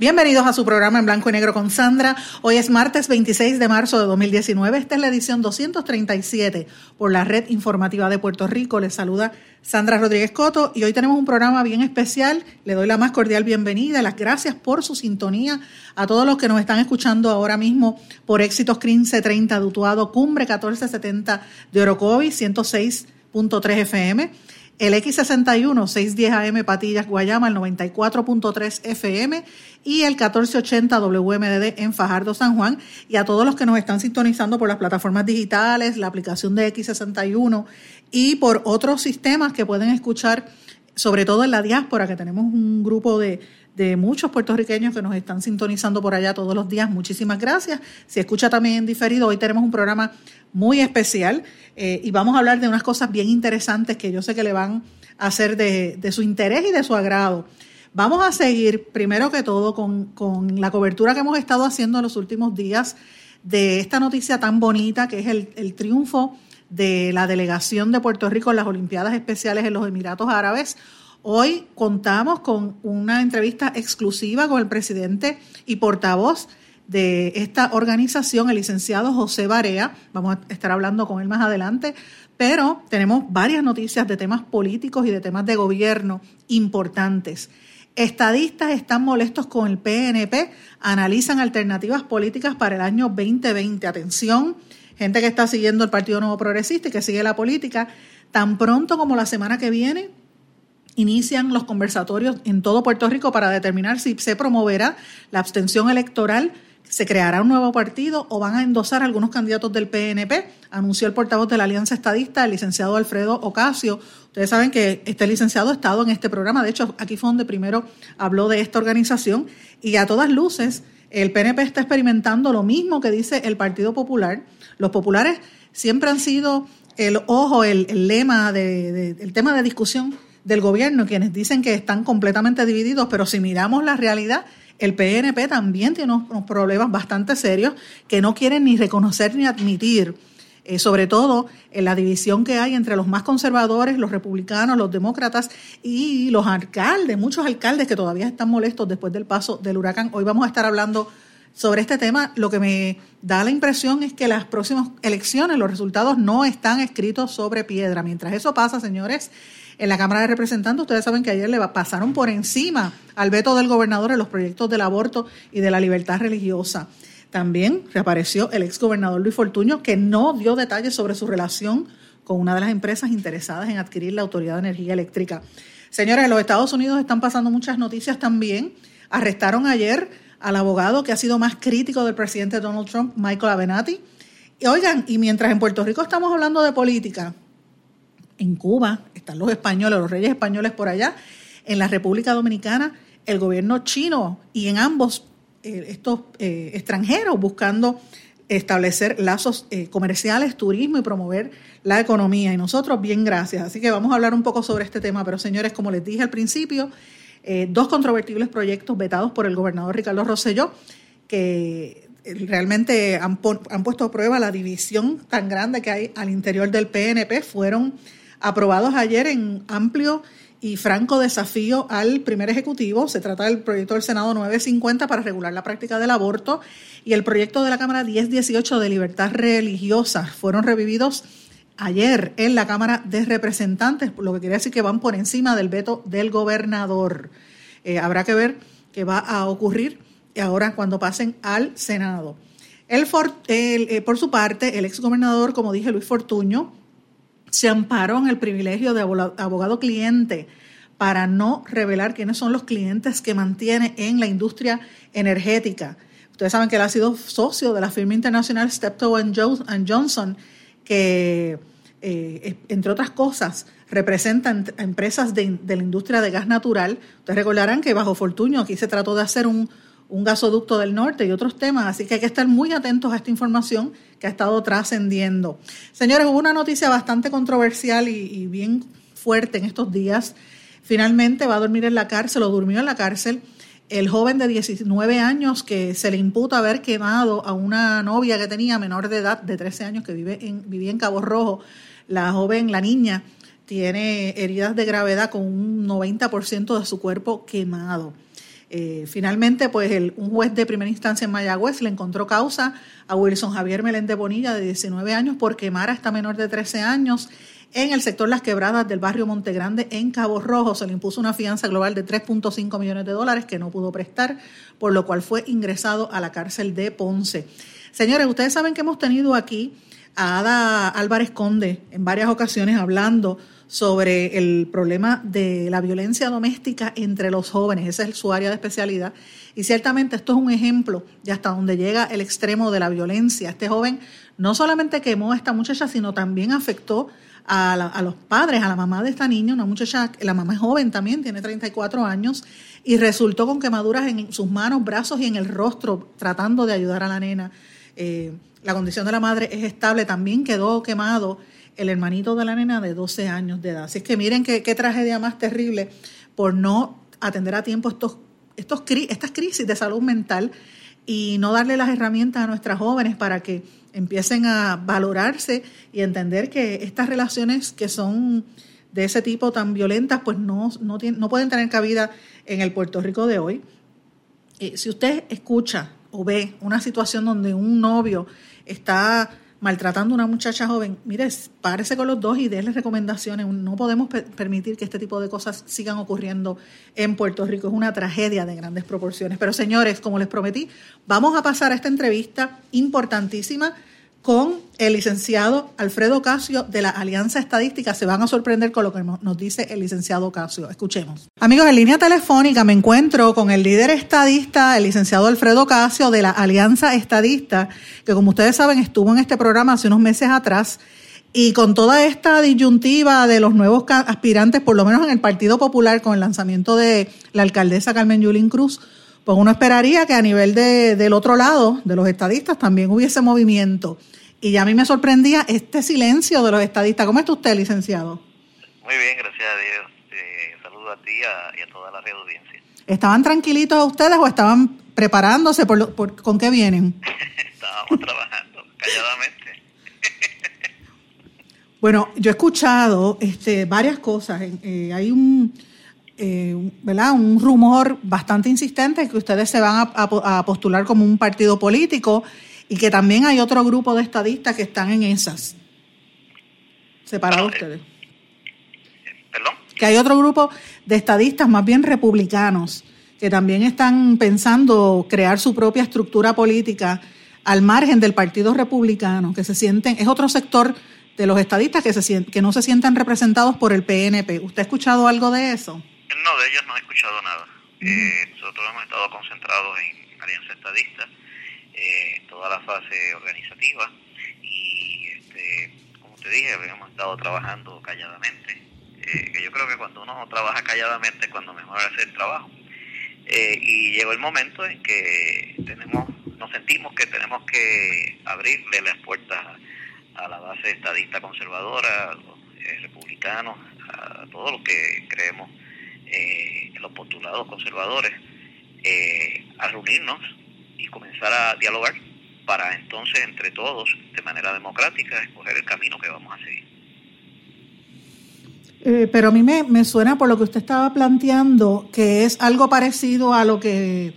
Bienvenidos a su programa en blanco y negro con Sandra. Hoy es martes 26 de marzo de 2019. Esta es la edición 237 por la Red Informativa de Puerto Rico. Les saluda Sandra Rodríguez Coto y hoy tenemos un programa bien especial. Le doy la más cordial bienvenida. Las gracias por su sintonía a todos los que nos están escuchando ahora mismo por Éxitos 1530 de Utuado, Cumbre 1470 de Orocovi, 106.3 FM el X61 610 AM Patillas Guayama, el 94.3 FM y el 1480 WMDD en Fajardo San Juan. Y a todos los que nos están sintonizando por las plataformas digitales, la aplicación de X61 y por otros sistemas que pueden escuchar, sobre todo en la diáspora, que tenemos un grupo de, de muchos puertorriqueños que nos están sintonizando por allá todos los días. Muchísimas gracias. Si escucha también en diferido, hoy tenemos un programa muy especial eh, y vamos a hablar de unas cosas bien interesantes que yo sé que le van a hacer de, su interés y de su agrado. Vamos a seguir, primero que todo, con, la cobertura que hemos estado haciendo en los últimos días de esta noticia tan bonita que es el, el triunfo de la delegación de Puerto Rico en las Olimpiadas Especiales en los Emiratos Árabes. Hoy contamos con una entrevista exclusiva con el presidente y portavoz de esta organización, el licenciado José Barea. Vamos a estar hablando con él más adelante, pero tenemos varias noticias de temas políticos y de temas de gobierno importantes. Estadistas están molestos con el PNP, analizan alternativas políticas para el año 2020. Atención, gente que está siguiendo el Partido Nuevo Progresista y que sigue la política, tan pronto como la semana que viene inician los conversatorios en todo Puerto Rico para determinar si se promoverá la abstención electoral se creará un nuevo partido o van a endosar algunos candidatos del PNP, anunció el portavoz de la Alianza Estadista, el licenciado Alfredo Ocasio. Ustedes saben que este licenciado ha estado en este programa, de hecho aquí fue donde primero habló de esta organización y a todas luces el PNP está experimentando lo mismo que dice el Partido Popular. Los populares siempre han sido el ojo, el, lema, de, el tema de discusión del gobierno, quienes dicen que están completamente divididos, pero si miramos la realidad, el PNP también tiene unos, problemas bastante serios que no quieren ni reconocer ni admitir. Eh, sobre todo en la división que hay entre los más conservadores, los republicanos, los demócratas y los alcaldes, muchos alcaldes que todavía están molestos después del paso del huracán. Hoy vamos a estar hablando sobre este tema. Lo que me da la impresión es que las próximas elecciones, los resultados no están escritos sobre piedra. Mientras eso pasa, señores, en la Cámara de Representantes, ustedes saben que ayer le pasaron por encima al veto del gobernador en los proyectos del aborto y de la libertad religiosa. También reapareció el exgobernador Luis Fortuño, que no dio detalles sobre su relación con una de las empresas interesadas en adquirir la Autoridad de Energía Eléctrica. Señores, en los Estados Unidos están pasando muchas noticias también. Arrestaron ayer al abogado que ha sido más crítico del presidente Donald Trump, Michael Avenatti. Y oigan, y mientras en Puerto Rico estamos hablando de política, en Cuba, están los españoles, los reyes españoles por allá, en la República Dominicana, el gobierno chino y en ambos eh, estos eh, extranjeros buscando establecer lazos eh, comerciales, turismo y promover la economía. Y nosotros, bien, gracias. Así que vamos a hablar un poco sobre este tema. Pero señores, como les dije al principio, dos controvertibles proyectos vetados por el gobernador Ricardo Rosselló, que realmente han, han puesto a prueba la división tan grande que hay al interior del PNP, fueron aprobados ayer en amplio y franco desafío al primer ejecutivo. Se trata del proyecto del Senado 950 para regular la práctica del aborto y el proyecto de la Cámara 1018 de libertad religiosa. Fueron revividos ayer en la Cámara de Representantes, lo que quiere decir que van por encima del veto del gobernador. Eh, habrá que ver qué va a ocurrir ahora cuando pasen al Senado. El, eh, por su parte, el exgobernador, como dije, Luis Fortuño, se amparó en el privilegio de abogado cliente para no revelar quiénes son los clientes que mantiene en la industria energética. Ustedes saben que él ha sido socio de la firma internacional Steptoe Johnson, que eh, entre otras cosas, representan empresas de, la industria de gas natural. Ustedes recordarán que bajo Fortuño aquí se trató de hacer un, gasoducto del norte y otros temas, así que hay que estar muy atentos a esta información que ha estado trascendiendo. Señores, hubo una noticia bastante controversial y, bien fuerte en estos días. Finalmente va a dormir en la cárcel o durmió en la cárcel el joven de 19 años que se le imputa haber quemado a una novia que tenía menor de edad de 13 años que vive en, vivía en Cabo Rojo la joven, la niña, tiene heridas de gravedad con un 90% de su cuerpo quemado. Eh, finalmente, pues el, un juez de primera instancia en Mayagüez le encontró causa a Wilson Javier Meléndez Bonilla, de 19 años, por quemar a esta menor de 13 años en el sector Las Quebradas del barrio Montegrande, en Cabo Rojo. Se le impuso una fianza global de 3.5 millones de dólares que no pudo prestar, por lo cual fue ingresado a la cárcel de Ponce. Señores, ustedes saben que hemos tenido aquí a Ada Álvarez Conde en varias ocasiones hablando sobre el problema de la violencia doméstica entre los jóvenes. Esa es su área de especialidad. Y ciertamente esto es un ejemplo de hasta donde llega el extremo de la violencia. Este joven no solamente quemó a esta muchacha, sino también afectó a, a, los padres, a la mamá de esta niña, una muchacha, la mamá es joven también, tiene 34 años, y resultó con quemaduras en sus manos, brazos y en el rostro, tratando de ayudar a la nena. Eh, la condición de la madre es estable, también quedó quemado el hermanito de la nena de 12 años de edad. Así es que miren qué, tragedia más terrible por no atender a tiempo estos, estos, estas crisis de salud mental y no darle las herramientas a nuestras jóvenes para que empiecen a valorarse y entender que estas relaciones que son de ese tipo tan violentas, pues no, no, no pueden tener cabida en el Puerto Rico de hoy. Eh, si usted escucha o ve una situación donde un novio está maltratando a una muchacha joven, mire, párese con los dos y déle recomendaciones. No podemos permitir que este tipo de cosas sigan ocurriendo en Puerto Rico. Es una tragedia de grandes proporciones. Pero señores, como les prometí, vamos a pasar a esta entrevista importantísima con el licenciado Alfredo Casio de la Alianza Estadística. Se van a sorprender con lo que nos dice el licenciado Casio. Escuchemos. Amigos, en línea telefónica me encuentro con el líder estadista, el licenciado Alfredo Casio de la Alianza Estadista, que como ustedes saben estuvo en este programa hace unos meses atrás. Y con toda esta disyuntiva de los nuevos aspirantes, por lo menos en el Partido Popular, con el lanzamiento de la alcaldesa Carmen Yulín Cruz, pues uno esperaría que a nivel de, del otro lado, de los estadistas, también hubiese movimiento. Y ya a mí me sorprendía este silencio de los estadistas. ¿Cómo está usted, licenciado? Muy bien, gracias a Dios. Eh, saludo a ti y a toda la red audiencia. ¿Estaban tranquilitos ustedes o estaban preparándose? Por, por ¿Con qué vienen? Estábamos trabajando calladamente. bueno, yo he escuchado este, varias cosas. Eh, hay un eh, ¿verdad? un rumor bastante insistente que ustedes se van a, postular como un partido político y que también hay otro grupo de estadistas que están en esas. Separados ustedes. ¿Perdón? Que hay otro grupo de estadistas más bien republicanos que también están pensando crear su propia estructura política al margen del Partido Republicano, que se sienten, es otro sector de los estadistas que, se, que no se sientan representados por el PNP. ¿Usted ha escuchado algo de eso? No, de ellos no he escuchado nada. Eh, nosotros hemos estado concentrados en Alianza Estadista, eh, en toda la fase organizativa y, este, como te dije, hemos estado trabajando calladamente. Eh, que yo creo que cuando uno trabaja calladamente es cuando mejor hace el trabajo. y llegó el momento en que tenemos, nos sentimos que tenemos que abrirle las puertas a, la base estadista conservadora, a los republicanos, a todos los que creemos eh, los postulados conservadores eh, a reunirnos y comenzar a dialogar para entonces entre todos, de manera democrática, escoger el camino que vamos a seguir. Eh, pero a mí me, suena por lo que usted estaba planteando que es algo parecido a lo que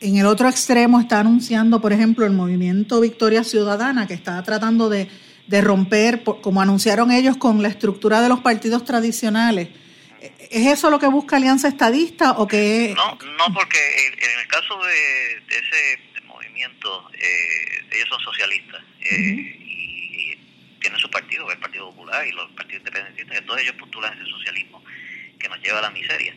en el otro extremo está anunciando, por ejemplo, el movimiento Victoria Ciudadana, que está tratando de, de romper, como anunciaron ellos, con la estructura de los partidos tradicionales ¿Es eso lo que busca Alianza Estadista o que No, no porque en el caso de, ese movimiento, eh, ellos son socialistas eh, y, tienen su partido, el Partido Popular y los partidos independentistas, entonces ellos postulan ese socialismo que nos lleva a la miseria.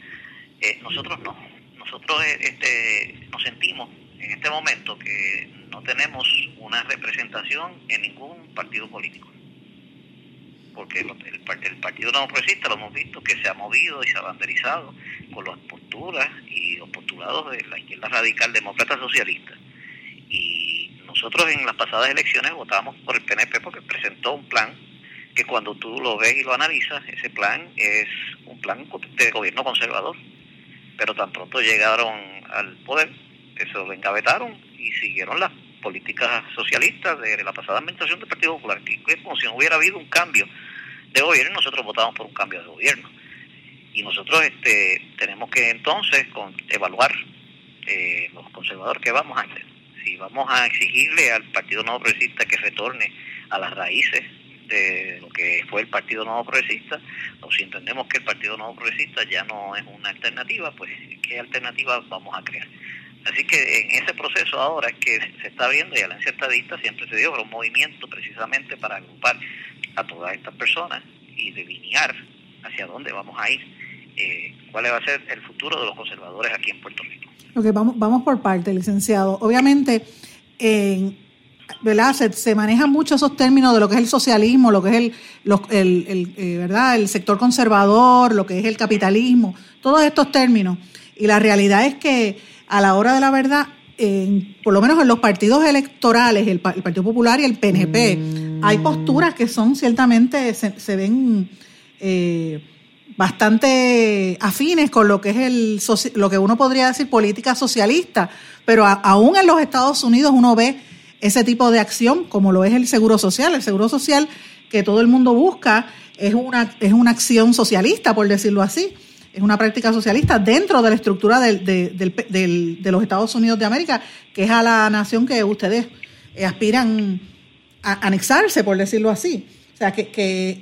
Eh, nosotros no, nosotros este, nos sentimos en este momento que no tenemos una representación en ningún partido político. Porque el, el, Partido No Progresista lo hemos visto que se ha movido y se ha banderizado con las posturas y los postulados de la izquierda radical demócrata socialista. Y nosotros en las pasadas elecciones votamos por el PNP porque presentó un plan que cuando tú lo ves y lo analizas, ese plan es un plan de gobierno conservador. Pero tan pronto llegaron al poder, eso lo encabetaron y siguieron las políticas socialistas de la pasada administración del Partido Popular, que es como si no hubiera habido un cambio de gobierno y nosotros votamos por un cambio de gobierno. Y nosotros este, tenemos que entonces con, evaluar eh, los conservadores que vamos a hacer. Si vamos a exigirle al Partido Nuevo Progresista que retorne a las raíces de lo que fue el Partido Nuevo Progresista, o si entendemos que el Partido Nuevo Progresista ya no es una alternativa, pues ¿qué alternativa vamos a crear? Así que en ese proceso ahora que se está viendo, y la Alianza Estadista siempre se dio un movimiento precisamente para agrupar a todas estas personas y delinear hacia dónde vamos a ir, eh, cuál va a ser el futuro de los conservadores aquí en Puerto Rico. Ok, vamos, vamos por parte, licenciado. Obviamente, en, ¿verdad? Se, manejan mucho esos términos de lo que es el socialismo, lo que es el, el, el eh, ¿verdad? el sector conservador, lo que es el capitalismo, todos estos términos. Y la realidad es que a la hora de la verdad, por lo menos en los partidos electorales, el, Partido Popular y el PNP, mm. hay posturas que son ciertamente, se, ven eh, bastante afines con lo que es el lo que uno podría decir política socialista, pero aún en los Estados Unidos uno ve ese tipo de acción como lo es el seguro social. El seguro social que todo el mundo busca es una, es una acción socialista, por decirlo así es una práctica socialista dentro de la estructura de los Estados Unidos de América, que es a la nación que ustedes eh, aspiran a anexarse, por decirlo así. O sea, que,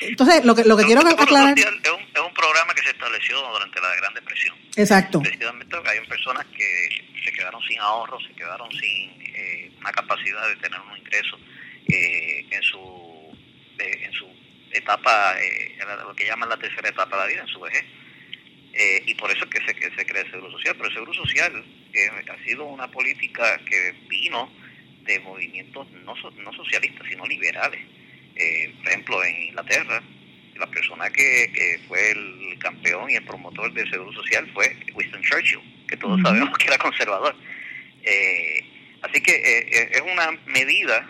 entonces lo que, lo que quiero aclarar... Es un, es un programa que se estableció durante la Gran Depresión. Exacto. Precisamente porque hay personas que se quedaron sin ahorros, se quedaron sin eh, una capacidad de tener un ingreso eh, en su en su etapa, eh, lo que llaman la tercera etapa de la vida, en su vejez. Eh, y por eso es que se, que se crea el Seguro Social. Pero el Seguro Social eh, ha sido una política que vino de movimientos no, no socialistas, sino liberales. Eh, por ejemplo, en Inglaterra, la persona que, que, fue el campeón y el promotor del Seguro Social fue Winston Churchill, que todos sabemos que era conservador. Así que es una medida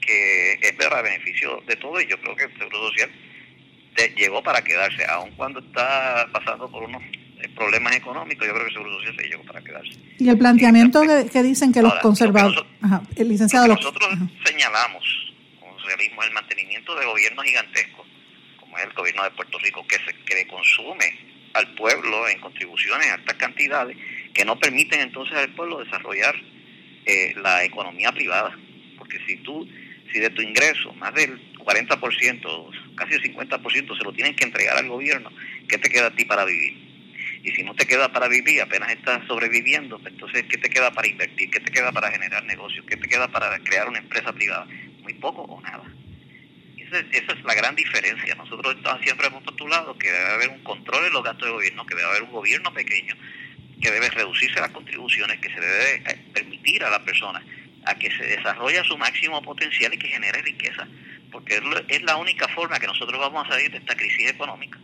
que es para beneficio de todo y yo creo que el Seguro Social llegó para quedarse, aun cuando está pasando por unos eh, problemas económicos, yo creo que el Seguro Social se llegó para quedarse. Y el planteamiento que, dicen que los conservadores... el licenciado... nosotros señalamos como socialismo el mantenimiento de gobiernos gigantescos, como es el gobierno de Puerto Rico, que, se, que consume al pueblo en contribuciones altas cantidades, que no permiten entonces al pueblo desarrollar eh, la economía privada. Porque si tú si de tu ingreso más del 40%, casi el 50% se lo tienen que entregar al gobierno, ¿qué te queda a ti para vivir? Y si no te queda para vivir, apenas estás sobreviviendo, pues entonces, ¿qué te queda para invertir? ¿Qué te queda para generar negocios? ¿Qué te queda para crear una empresa privada? Muy poco o nada. Esa es, esa es la gran diferencia. Nosotros siempre hemos postulado que debe haber un control en los gastos de gobierno, que debe haber un gobierno pequeño, que debe reducirse las contribuciones, que se debe eh, permitir a las personas a que se desarrolle su máximo potencial y que genere riqueza, porque es la única forma que nosotros vamos a salir de esta crisis económica.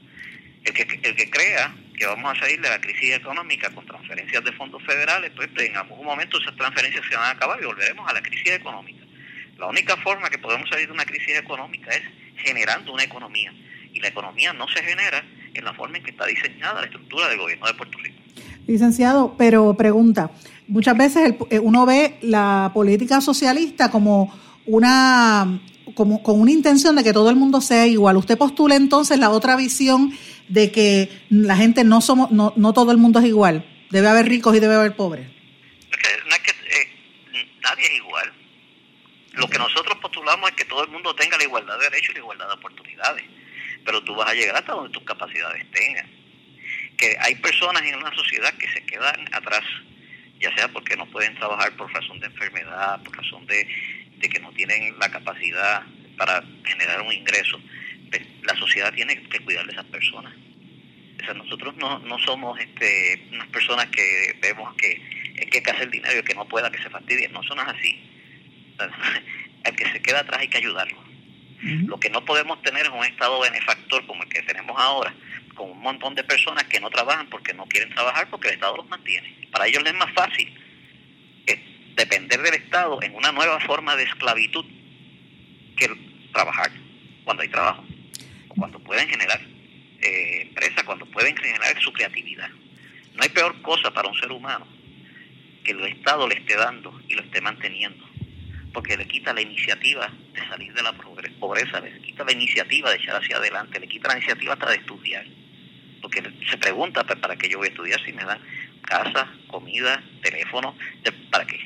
El que, el que crea que vamos a salir de la crisis económica con transferencias de fondos federales, pues en algún momento esas transferencias se van a acabar y volveremos a la crisis económica. La única forma que podemos salir de una crisis económica es generando una economía. Y la economía no se genera en la forma en que está diseñada la estructura del gobierno de Puerto Rico. Licenciado, pero pregunta, muchas veces eh, uno ve la política socialista como una como con una intención de que todo el mundo sea igual. Usted postula entonces la otra visión de que la gente no somos no, no todo el mundo es igual. Debe haber ricos y debe haber pobres. No es que eh, nadie es igual. Lo que nosotros postulamos es que todo el mundo tenga la igualdad de derechos y la igualdad de oportunidades. Pero tú vas a llegar hasta donde tus capacidades tengan. Que hay personas en una sociedad que se quedan atrás ya sea porque no pueden trabajar por razón de enfermedad, por razón de, que no tienen la capacidad para generar un ingreso, pues, la sociedad tiene que cuidar de esas personas. O sea, nosotros no, no somos este, unas personas que vemos que hay que hacer dinero y que no pueda, que se fastidie. No son así. Al que se queda atrás hay que ayudarlo. Lo que no podemos tener es un Estado benefactor como el que tenemos ahora, con un montón de personas que no trabajan porque no quieren trabajar porque el Estado los mantiene. Para ellos les es más fácil depender del Estado en una nueva forma de esclavitud que trabajar cuando hay trabajo, cuando pueden generar eh, empresas, cuando pueden generar su creatividad. No hay peor cosa para un ser humano que el Estado le esté dando y lo esté manteniendo, porque le quita la iniciativa de salir de la pobreza, le quita la iniciativa de echar hacia adelante, le quita la iniciativa hasta de estudiar, porque se pregunta, pues, ¿para qué yo voy a estudiar si me dan casa, comida, teléfono? ¿Para qué?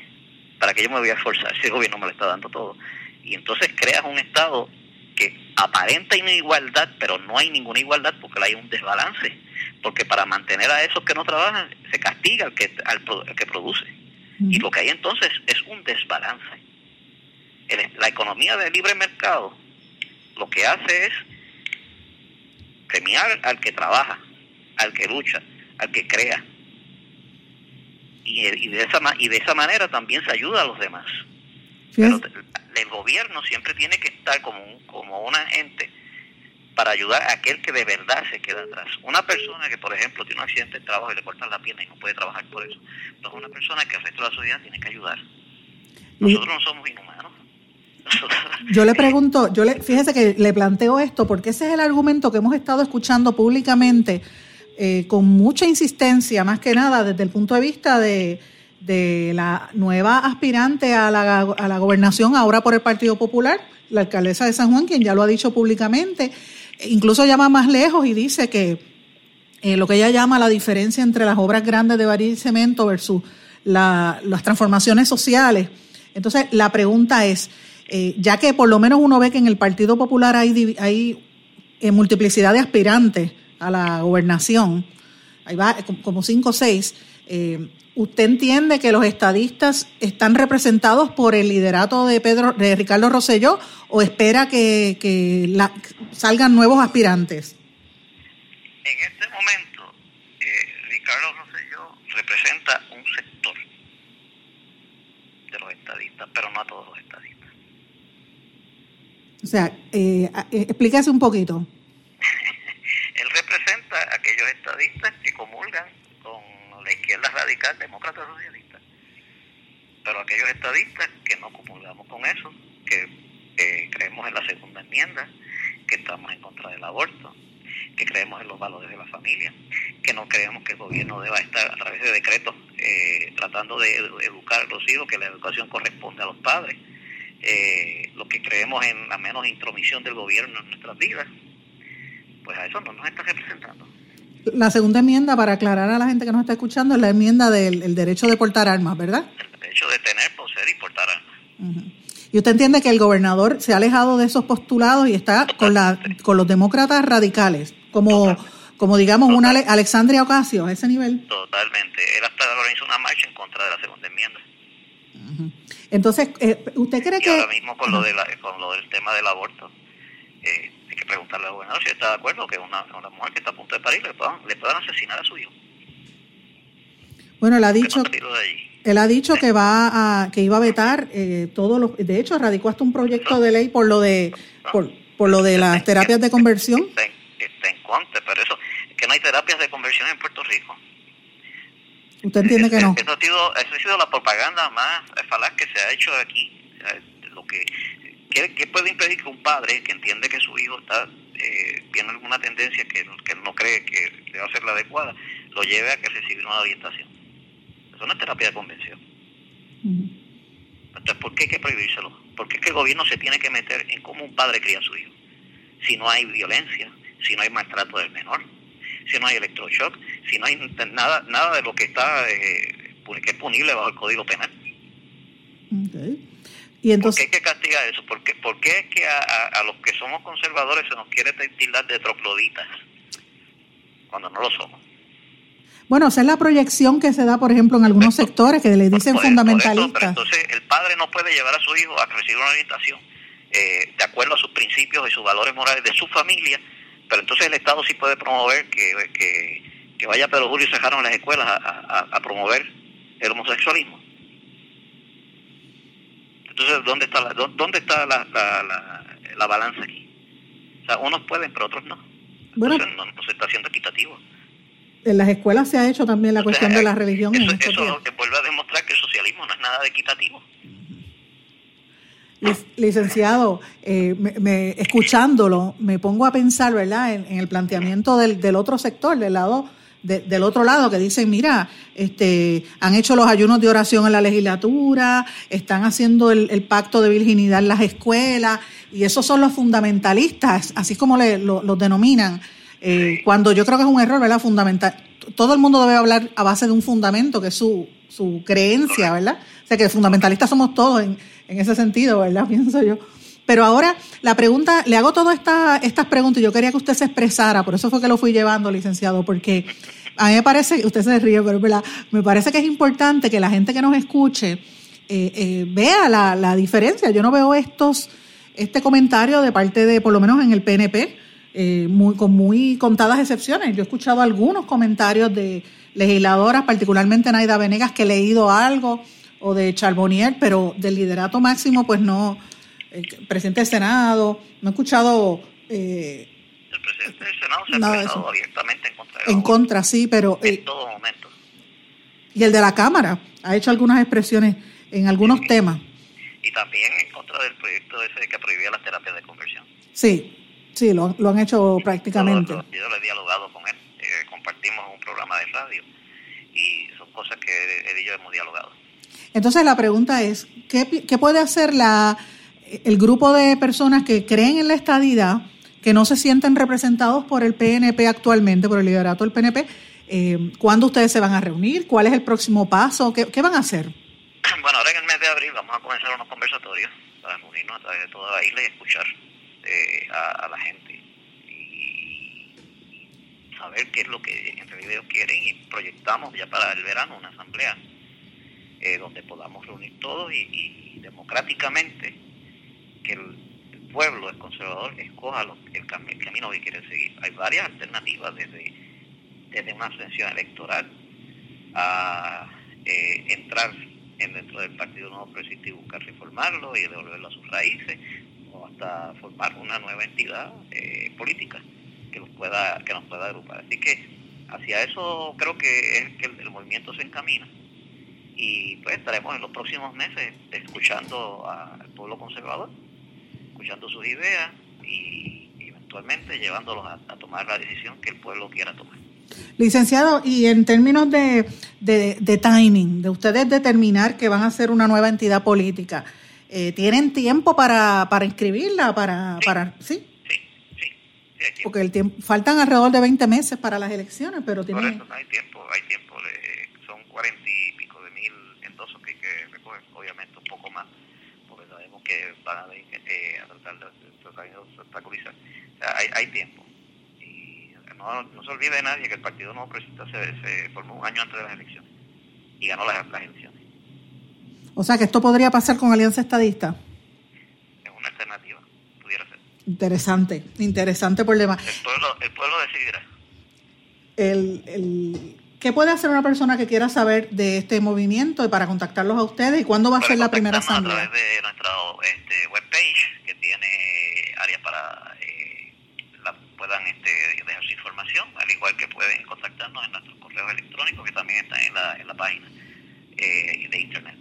¿Para qué yo me voy a esforzar si el gobierno me lo está dando todo? Y entonces creas un Estado que aparenta igualdad, pero no hay ninguna igualdad porque hay un desbalance. Porque para mantener a esos que no trabajan, se castiga al que, al, que produce. Y lo que hay entonces es un desbalance. la economía de libre mercado lo que hace es premiar al que trabaja, al que lucha, al que crea. Y, y de, esa, y de esa manera también se ayuda a los demás. Pero el gobierno siempre tiene que estar como, un, como una ente para ayudar a aquel que de verdad se queda atrás. Una persona que, por ejemplo, tiene un accidente de trabajo y le cortan la pierna y no puede trabajar por eso, no es una persona que el resto de la sociedad tiene que ayudar. Nosotros no somos inhumanos. Yo le pregunto, yo le, fíjese que le planteo esto porque ese es el argumento que hemos estado escuchando públicamente eh, con mucha insistencia, más que nada desde el punto de vista de, la nueva aspirante a la, a la gobernación ahora por el Partido Popular, la alcaldesa de San Juan, quien ya lo ha dicho públicamente, incluso llama más lejos y dice que eh, lo que ella llama la diferencia entre las obras grandes de baril cemento versus las transformaciones sociales. Entonces, la pregunta es, eh, ya que por lo menos uno ve que en el Partido Popular hay, hay multiplicidad de aspirantes a la gobernación, ahí va como cinco o seis, ¿Usted entiende que los estadistas están representados por el liderato de Pedro, de Ricardo Rosselló o espera que, salgan nuevos aspirantes? En este momento, eh, Ricardo Rosselló representa un sector de los estadistas, pero no a todos los estadistas. O sea, eh, eh explícase un poquito. Él representa a aquellos estadistas que comulgan la izquierda radical, demócrata socialista. Pero aquellos estadistas que no comulgamos con eso, que creemos en la segunda enmienda, que estamos en contra del aborto, que creemos en los valores de la familia, que no creemos que el gobierno deba estar a través de decretos eh, tratando de educar a los hijos, que la educación corresponde a los padres, eh, lo que creemos en la menos intromisión del gobierno en nuestras vidas, pues a eso no nos está representando. La segunda enmienda, para aclarar a la gente que nos está escuchando, es la enmienda del derecho de portar armas, ¿verdad? El derecho de tener, poseer y portar armas. ¿Y usted entiende que el gobernador se ha alejado de esos postulados y está con, la, con los demócratas radicales, como, como digamos una Alexandria Ocasio, a ese nivel? Totalmente. Él hasta organizó una marcha en contra de la segunda enmienda. Entonces, eh, ¿usted cree que...? ahora mismo con lo, de con lo del tema del aborto, eh, que preguntarle al gobernador si está de acuerdo que una, una mujer que está a punto de parir le puedan, le puedan asesinar a su hijo. Bueno, él ha dicho, él ha dicho que va a, que iba a vetar eh, todos los, de hecho radicó hasta un proyecto de ley por lo de, por, por lo de las terapias de conversión. Está en, está en contra, pero eso, que no hay terapias de conversión en Puerto Rico. ¿Usted entiende que no? Eso ha, sido, eso ha sido la propaganda más falaz que se ha hecho aquí. Lo que ¿Qué, puede impedir que un padre que entiende que su hijo está eh, tiene alguna tendencia que, él no cree que le va a ser la adecuada, lo lleve a que reciba una orientación? Eso no es terapia de convención. Entonces, ¿por qué hay que prohibírselo? ¿Por qué que el gobierno se tiene que meter en cómo un padre cría a su hijo? Si no hay violencia, si no hay maltrato del menor, si no hay electroshock, si no hay nada nada de lo que está eh, que es punible bajo el Código Penal. ¿Por qué hay que castigar eso? ¿Por qué, por qué es que a, los que somos conservadores se nos quiere tildar de trogloditas cuando no lo somos? Bueno, esa es la proyección que se da, por ejemplo, en algunos sectores que le dicen fundamentalistas. entonces, el padre no puede llevar a su hijo a recibir una orientación eh, de acuerdo a sus principios y sus valores morales de su familia, pero entonces el Estado sí puede promover que, que, que vaya Pedro Julio Cejaro en las escuelas a, a promover el homosexualismo. Entonces, ¿dónde está la, dónde está la, la balanza aquí. O sea, unos pueden, pero otros no. Bueno, no, se está haciendo equitativo. En las escuelas se ha hecho también la cuestión de la religión. Eso, eso que vuelve a demostrar que el socialismo no es nada de equitativo. Licenciado, eh, me, escuchándolo, me pongo a pensar, ¿verdad?, en, el planteamiento del, del, otro sector, del lado del otro lado, que dicen, mira, este, han hecho los ayunos de oración en la legislatura, están haciendo el, pacto de virginidad en las escuelas, y esos son los fundamentalistas, así como le, los denominan. Eh, cuando yo creo que es un error, ¿verdad? Fundamental. Todo el mundo debe hablar a base de un fundamento, que es su, su creencia, ¿verdad? O sea, que fundamentalistas somos todos en, en ese sentido, ¿verdad? Pienso yo. Pero ahora la pregunta, le hago todas esta, estas preguntas y yo quería que usted se expresara, por eso fue que lo fui llevando, licenciado, porque a mí me parece, usted se ríe, pero me parece que es importante que la gente que nos escuche eh, eh, vea la, diferencia. Yo no veo estos, este comentario de parte de, por lo menos en el PNP, eh, muy, con muy contadas excepciones. Yo he escuchado algunos comentarios de legisladoras, particularmente Naida Venegas, que he leído algo, o de Charbonnier, pero del liderato máximo, pues no, el presidente del Senado, no he escuchado... Eh, el presidente del Senado se ha expresado abiertamente en contra de En contra, sí, pero... En eh, todo momento. Y el de la Cámara ha hecho algunas expresiones en algunos temas. Y también en contra del proyecto ese que prohibía las terapias de conversión. Sí, sí, lo, lo han hecho prácticamente. Yo, lo he dialogado con él, eh, compartimos un programa de radio y son cosas que él y yo hemos dialogado. Entonces la pregunta es, ¿qué, qué puede hacer la el grupo de personas que creen en la estadidad, que no se sienten representados por el PNP actualmente, por el liderato del PNP, eh, ¿cuándo ustedes se van a reunir? ¿Cuál es el próximo paso? ¿Qué, van a hacer? Bueno, ahora en el mes de abril vamos a comenzar unos conversatorios para reunirnos a través de toda la isla y escuchar eh, a, la gente y saber qué es lo que en realidad ellos quieren y proyectamos ya para el verano una asamblea eh, donde podamos reunir todos y democráticamente que el, pueblo, el conservador, escoja el, camino que quiere seguir. Hay varias alternativas desde, desde una ascensión electoral a eh, entrar en dentro del Partido Nuevo Progresista y buscar reformarlo y devolverlo a sus raíces, o hasta formar una nueva entidad eh, política que nos pueda que nos pueda agrupar. Así que hacia eso creo que es que el movimiento se encamina y pues estaremos en los próximos meses escuchando al pueblo conservador escuchando sus ideas y, eventualmente llevándolos a, tomar la decisión que el pueblo quiera tomar. Licenciado, y en términos de, de, timing, de ustedes determinar que van a ser una nueva entidad política, eh, ¿tienen tiempo para, para inscribirla? Para, sí. Para, ¿sí? Sí, sí, Porque el tiempo, faltan alrededor de 20 meses para las elecciones, pero tienen... Por eso no hay tiempo, hay tiempo, son cuarenta y pico de mil endosos que hay que recoger, obviamente un poco más, porque sabemos que van a eh, a tratar de, obstaculizar. O sea, hay, hay tiempo. Y no, no, se olvide de nadie que el Partido Nuevo Progresista se, se formó un año antes de las elecciones y ganó las, las elecciones. O sea, que esto podría pasar con Alianza Estadista. Es una alternativa, pudiera ser. Interesante, interesante problema. El pueblo, el pueblo decidirá. El, el, ¿Qué puede hacer una persona que quiera saber de este movimiento y para contactarlos a ustedes? ¿Y cuándo va a ser la primera asamblea? A través de nuestra este, webpage, para eh, puedan este, dejar su información, al igual que pueden contactarnos en nuestros correos electrónicos, que también están en la, en la página eh, de internet.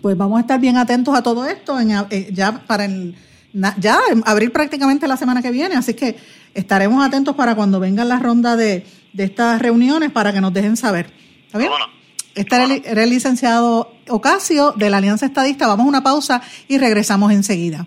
Pues vamos a estar bien atentos a todo esto en, eh, ya para el ya abril prácticamente la semana que viene, así que estaremos atentos para cuando vengan las rondas de, estas reuniones para que nos dejen saber. ¿Está bien? Este era el, licenciado Ocasio de la Alianza Estadista. Vamos a una pausa y regresamos enseguida.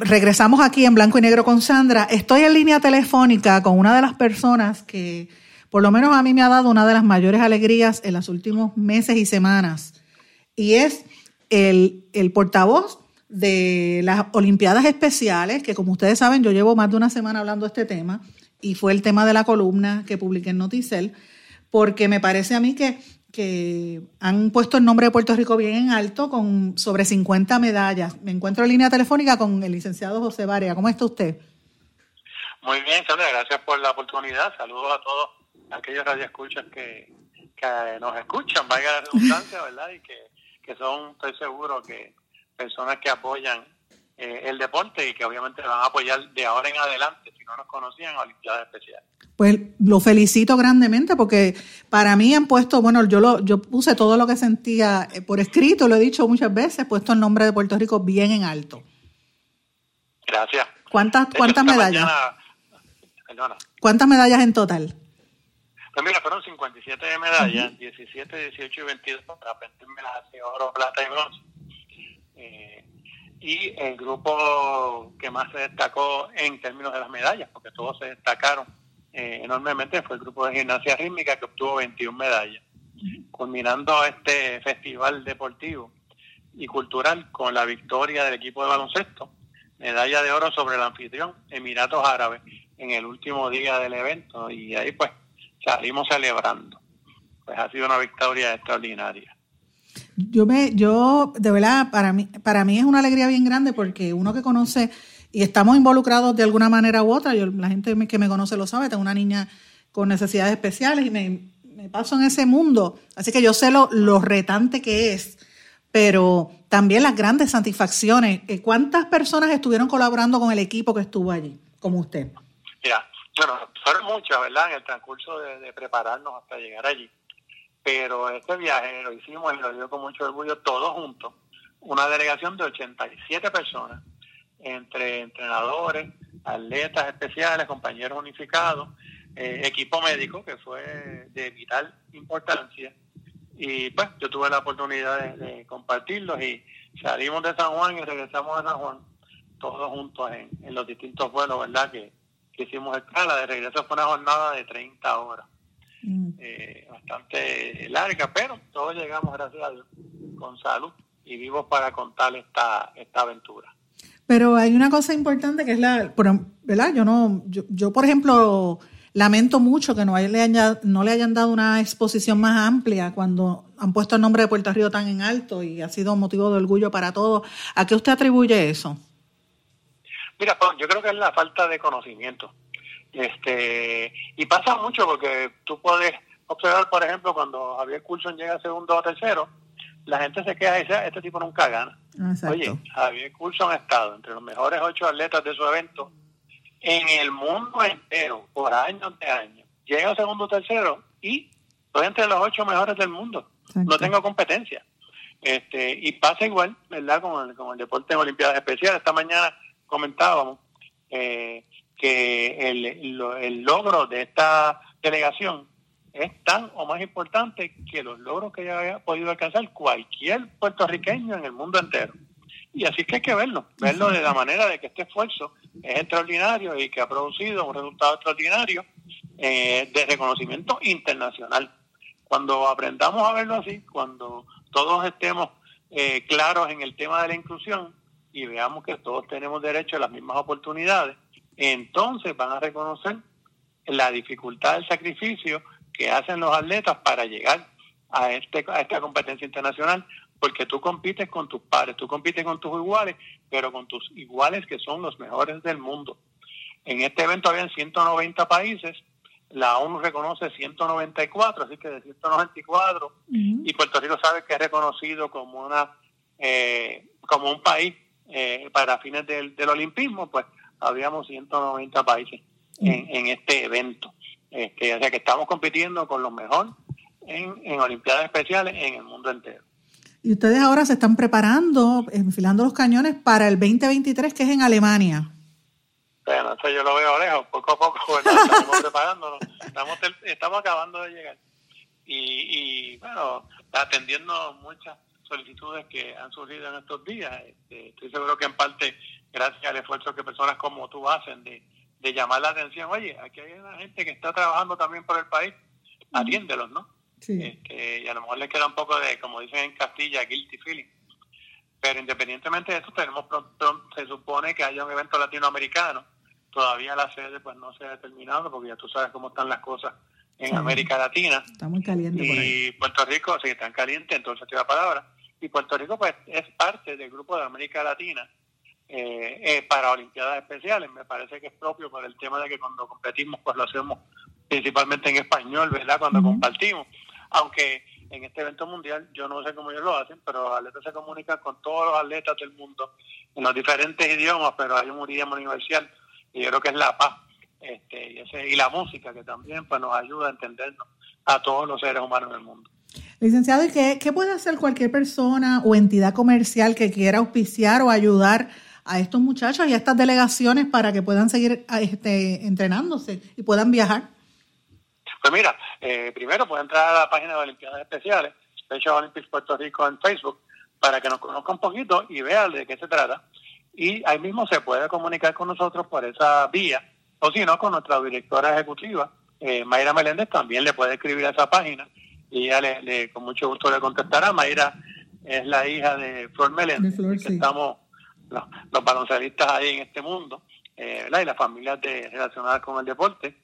regresamos aquí en blanco y negro con Sandra. Estoy en línea telefónica con una de las personas que, por lo menos a mí me ha dado una de las mayores alegrías en los últimos meses y semanas. Y es el, portavoz de las Olimpiadas Especiales, que como ustedes saben, yo llevo más de una semana hablando de este tema, y fue el tema de la columna que publiqué en Noticel, porque me parece a mí que, que han puesto el nombre de Puerto Rico bien en alto con sobre 50 medallas. Me encuentro en línea telefónica con el licenciado José Barea. ¿Cómo está usted? Muy bien, Sandra, gracias por la oportunidad. Saludos a todos aquellos radioescuchas que, que nos escuchan, vaya la redundancia, ¿verdad? Y que, que son, estoy seguro, que personas que apoyan eh, el deporte y que obviamente van a apoyar de ahora en adelante, si no nos conocían, a Olimpiadas Especiales. Pues lo felicito grandemente porque para mí han puesto, bueno, yo lo, yo puse todo lo que sentía eh, por escrito, lo he dicho muchas veces, he puesto el nombre de Puerto Rico bien en alto. Gracias. ¿Cuántas, cuántas medallas? ¿Cuántas medallas en total? Pues mira, fueron 57 medallas, 17, 18 y 22 para de oro, plata y bronce. Eh, y el grupo que más se destacó en términos de las medallas, porque todos se destacaron eh, enormemente, fue el grupo de gimnasia rítmica que obtuvo 21 medallas, culminando este festival deportivo y cultural con la victoria del equipo de baloncesto, medalla de oro sobre el anfitrión Emiratos Árabes en el último día del evento y ahí pues salimos celebrando. Pues ha sido una victoria extraordinaria. Yo me, yo, de verdad, para mí, para mí es una alegría bien grande porque uno que conoce y estamos involucrados de alguna manera u otra, yo, la gente que me conoce lo sabe, tengo una niña con necesidades especiales y me, paso en ese mundo, así que yo sé lo, lo retante que es, pero también las grandes satisfacciones. Eh, ¿Cuántas personas estuvieron colaborando con el equipo que estuvo allí, como usted? Ya, bueno, fueron muchas, ¿verdad? En el transcurso de prepararnos hasta llegar allí pero este viaje lo hicimos y lo dio con mucho orgullo todos juntos, una delegación de 87 personas, entre entrenadores, atletas especiales, compañeros unificados, eh, equipo médico, que fue de vital importancia. Y pues yo tuve la oportunidad de, compartirlos y salimos de San Juan y regresamos a San Juan, todos juntos en, los distintos vuelos, ¿verdad? Que, que hicimos escala. De regreso fue una jornada de 30 horas. Mm. Eh, bastante larga, pero todos llegamos, gracias a Dios, con salud y vivos para contar esta, esta aventura. Pero hay una cosa importante que es la, ¿verdad? Yo no, yo, yo por ejemplo, lamento mucho que no le, hayan, no le hayan dado una exposición más amplia cuando han puesto el nombre de Puerto Rico tan en alto y ha sido motivo de orgullo para todos. ¿A qué usted atribuye eso? Mira, yo creo que es la falta de conocimiento. Este, y pasa mucho porque tú puedes observar, por ejemplo, cuando Javier Coulson llega segundo o tercero, la gente se queja y dice, este tipo nunca gana. Oye, Javier Coulson ha estado entre los mejores ocho atletas de su evento en el mundo entero, por años de años. Llega segundo o tercero y estoy entre los ocho mejores del mundo. No tengo competencia. Este, y pasa igual, ¿verdad? Con el, con el deporte en Olimpiadas Especiales. Esta mañana comentábamos eh, que el, el logro de esta delegación es tan o más importante que los logros que haya podido alcanzar cualquier puertorriqueño en el mundo entero. Y así que hay que verlo, verlo de la manera de que este esfuerzo es extraordinario y que ha producido un resultado extraordinario eh, de reconocimiento internacional. Cuando aprendamos a verlo así, cuando todos estemos eh, claros en el tema de la inclusión y veamos que todos tenemos derecho a las mismas oportunidades, entonces van a reconocer la dificultad del sacrificio que hacen los atletas para llegar a, este, a esta competencia internacional, porque tú compites con tus pares, tú compites con tus iguales, pero con tus iguales que son los mejores del mundo. En este evento habían 190 países, la ONU reconoce 194, así que de 194, y Puerto Rico sabe que es reconocido como una eh, como un país eh, para fines del, del olimpismo, pues habíamos 190 países en, en este evento. Este, o sea que estamos compitiendo con los mejores en, en Olimpiadas Especiales en el mundo entero. Y ustedes ahora se están preparando, enfilando los cañones para el 2023, que es en Alemania. Bueno, eso yo lo veo lejos, poco a poco, Estamos preparándonos, estamos, estamos acabando de llegar. Y, y bueno, atendiendo muchas solicitudes que han surgido en estos días. Este, estoy seguro que en parte gracias al esfuerzo que personas como tú hacen de, de llamar la atención, oye, aquí hay una gente que está trabajando también por el país, atiéndelos, ¿no? Sí. Este, y a lo mejor les queda un poco de, como dicen en Castilla, guilty feeling. Pero independientemente de eso, tenemos pronto, se supone que haya un evento latinoamericano. Todavía la sede pues no se ha determinado porque ya tú sabes cómo están las cosas en América Latina. Está muy caliente. Y Puerto Rico, sí, están calientes, entonces te la palabra. Y Puerto Rico pues es parte del grupo de América Latina eh, eh, para Olimpiadas Especiales. Me parece que es propio por el tema de que cuando competimos pues lo hacemos principalmente en español, ¿verdad? Cuando compartimos. Aunque en este evento mundial, yo no sé cómo ellos lo hacen, pero los atletas se comunican con todos los atletas del mundo en los diferentes idiomas, pero hay un idioma universal y yo creo que es la paz este, y, ese, y la música que también pues, nos ayuda a entendernos a todos los seres humanos del mundo. Licenciado, ¿y qué, qué puede hacer cualquier persona o entidad comercial que quiera auspiciar o ayudar a estos muchachos y a estas delegaciones para que puedan seguir este, entrenándose y puedan viajar? Pues mira, eh, primero puede entrar a la página de Olimpiadas Especiales, Special Olympics Puerto Rico en Facebook, para que nos conozca un poquito y vea de qué se trata. Y ahí mismo se puede comunicar con nosotros por esa vía, o si no, con nuestra directora ejecutiva, eh, Mayra Meléndez, también le puede escribir a esa página y ella le, con mucho gusto le contestará. Mayra es la hija de Flor Meléndez, que estamos los, los, baloncelistas ahí en este mundo, eh, y las familias de, relacionadas con el deporte.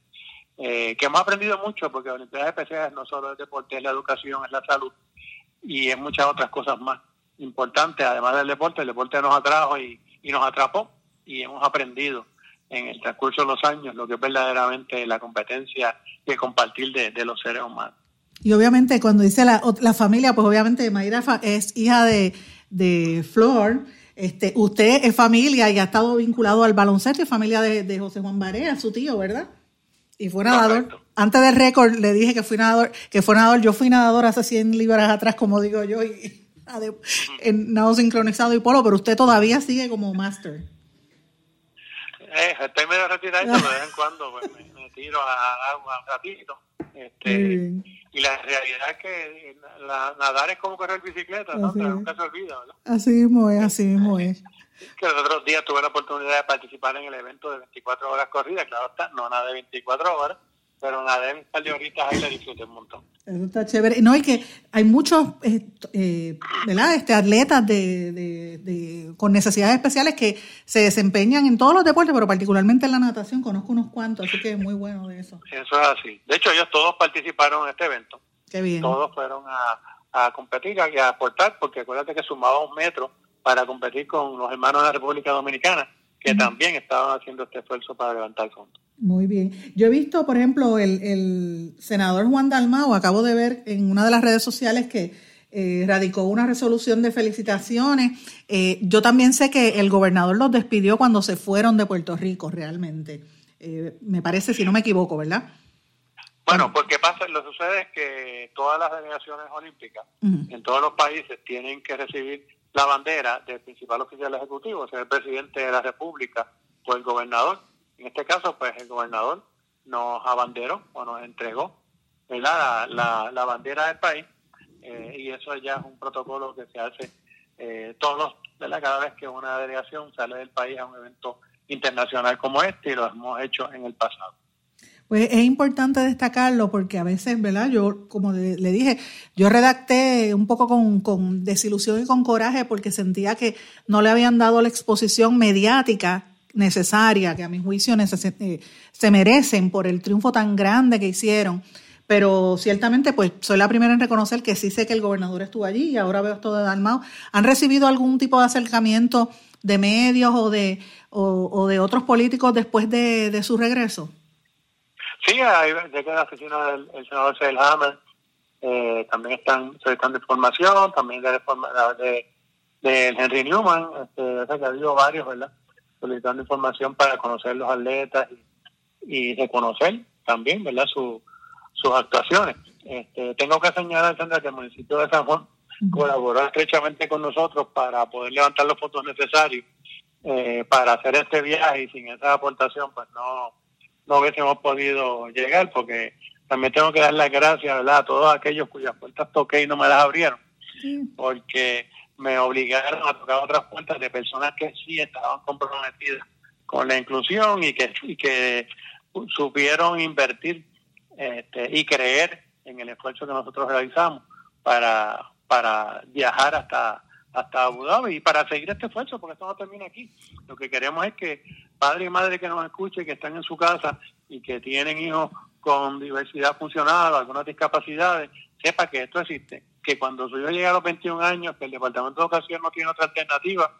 Eh, que hemos aprendido mucho porque Olimpiadas Especiales no solo es deporte, es la educación, es la salud y es muchas otras cosas más importantes, además del deporte, el deporte nos atrajo y, nos atrapó y hemos aprendido en el transcurso de los años lo que es verdaderamente la competencia y el compartir de, los seres humanos. Y obviamente cuando dice la, la familia, pues obviamente Mayra es hija de, de Flor, este, usted es familia y ha estado vinculado al baloncesto y familia de, de José Juan Barea, su tío, ¿verdad? Y fue nadador. Antes del récord le dije que fui nadador, que fue nadador. Yo fui nadador hace 100 libras atrás, como digo yo, y, en nado sincronizado y polo, pero usted todavía sigue como máster. Eh, estoy medio retirado, pero de vez en cuando pues, me, tiro a agua un ratito. Este, y la realidad es que la, nadar es como correr bicicleta, ¿no? nunca se olvida, ¿verdad? Así mismo es, así mismo es que los otros días tuve la oportunidad de participar en el evento de 24 horas corridas, claro está, no nada de 24 horas, pero de par de horitas ahí la disfruté un montón. Eso está chévere. No, y que hay muchos eh, eh, ¿verdad? Este, atletas de, de, con necesidades especiales que se desempeñan en todos los deportes, pero particularmente en la natación, conozco unos cuantos, así que es muy bueno de eso. Eso es así. De hecho, ellos todos participaron en este evento. Qué bien. Todos fueron a, a competir y a aportar, porque acuérdate que sumaba un metro para competir con los hermanos de la República Dominicana, que también estaban haciendo este esfuerzo para levantar fondos. Muy bien. Yo he visto, por ejemplo, el, senador Juan Dalmao, acabo de ver en una de las redes sociales que eh, radicó una resolución de felicitaciones. Eh, yo también sé que el gobernador los despidió cuando se fueron de Puerto Rico, realmente. Eh, me parece, si no me equivoco, ¿verdad? Bueno, porque pasa, lo sucede es que todas las delegaciones olímpicas en todos los países tienen que recibir la bandera del principal oficial ejecutivo, sea el presidente de la República o el gobernador. En este caso, pues el gobernador nos abanderó o nos entregó la, la, bandera del país eh, y eso ya es un protocolo que se hace eh, todos ¿verdad? cada vez que una delegación sale del país a un evento internacional como este y lo hemos hecho en el pasado. Pues es importante destacarlo porque a veces, ¿verdad? Yo, como le, dije, yo redacté un poco con, desilusión y con coraje porque sentía que no le habían dado la exposición mediática necesaria, que a mi juicio eh, se merecen por el triunfo tan grande que hicieron. Pero ciertamente, pues soy la primera en reconocer que sí sé que el gobernador estuvo allí y ahora veo esto de Dalmao. ¿Han recibido algún tipo de acercamiento de medios o de, o, de otros políticos después de su regreso? Sí, hay, de que la oficina del senador Seilhammer eh, también están solicitando información, también de, de, de Henry Newman, este, o sea que ha habido varios, ¿verdad? Solicitando información para conocer los atletas y, reconocer también, ¿verdad? Su, sus actuaciones. Este, tengo que señalar, Sandra, que el municipio de San Juan colaboró estrechamente con nosotros para poder levantar los fondos necesarios eh, para hacer este viaje y sin esa aportación, pues no no hubiésemos podido llegar, porque también tengo que dar las gracias ¿verdad? a todos aquellos cuyas puertas toqué y no me las abrieron, porque me obligaron a tocar otras puertas de personas que sí estaban comprometidas con la inclusión y que, y que supieron invertir este, y creer en el esfuerzo que nosotros realizamos para, para viajar hasta, hasta Abu Dhabi y para seguir este esfuerzo, porque esto no termina aquí. Lo que queremos es que padres y madres que nos escuchen, que están en su casa y que tienen hijos con diversidad funcional algunas discapacidades, sepa que esto existe. Que cuando su hijo llega a los 21 años, que el Departamento de Educación no tiene otra alternativa,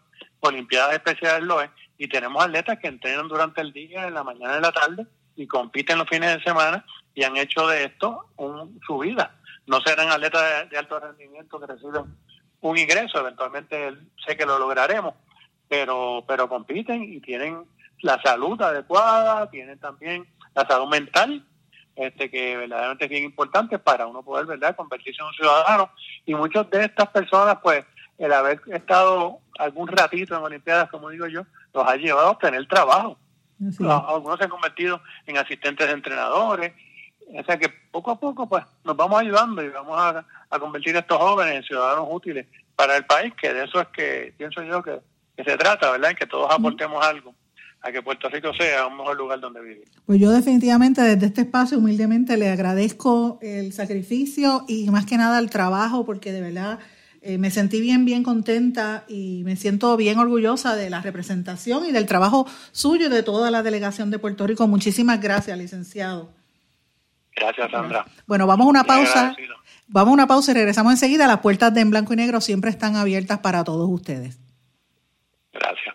Olimpiadas Especiales lo es, y tenemos atletas que entrenan durante el día, en la mañana y en la tarde, y compiten los fines de semana, y han hecho de esto un, su vida. No serán atletas de alto rendimiento que reciben un ingreso, eventualmente sé que lo lograremos, pero, pero compiten y tienen la salud adecuada, tienen también la salud mental, este que verdaderamente es bien importante para uno poder verdad convertirse en un ciudadano. Y muchas de estas personas pues el haber estado algún ratito en Olimpiadas como digo yo los ha llevado a obtener trabajo. Algunos se han convertido en asistentes de entrenadores. O sea que poco a poco pues nos vamos ayudando y vamos a, convertir a estos jóvenes en ciudadanos útiles para el país, que de eso es que pienso yo que, se trata, ¿verdad? En que todos aportemos algo a que Puerto Rico sea un mejor lugar donde vivir. Pues yo definitivamente desde este espacio humildemente le agradezco el sacrificio y más que nada el trabajo, porque de verdad eh, me sentí bien, bien contenta y me siento bien orgullosa de la representación y del trabajo suyo y de toda la delegación de Puerto Rico. Muchísimas gracias, licenciado. Gracias, Sandra. Bueno, vamos a una pausa. Vamos a una pausa y regresamos enseguida. Las puertas de En Blanco y Negro siempre están abiertas para todos ustedes. Gracias.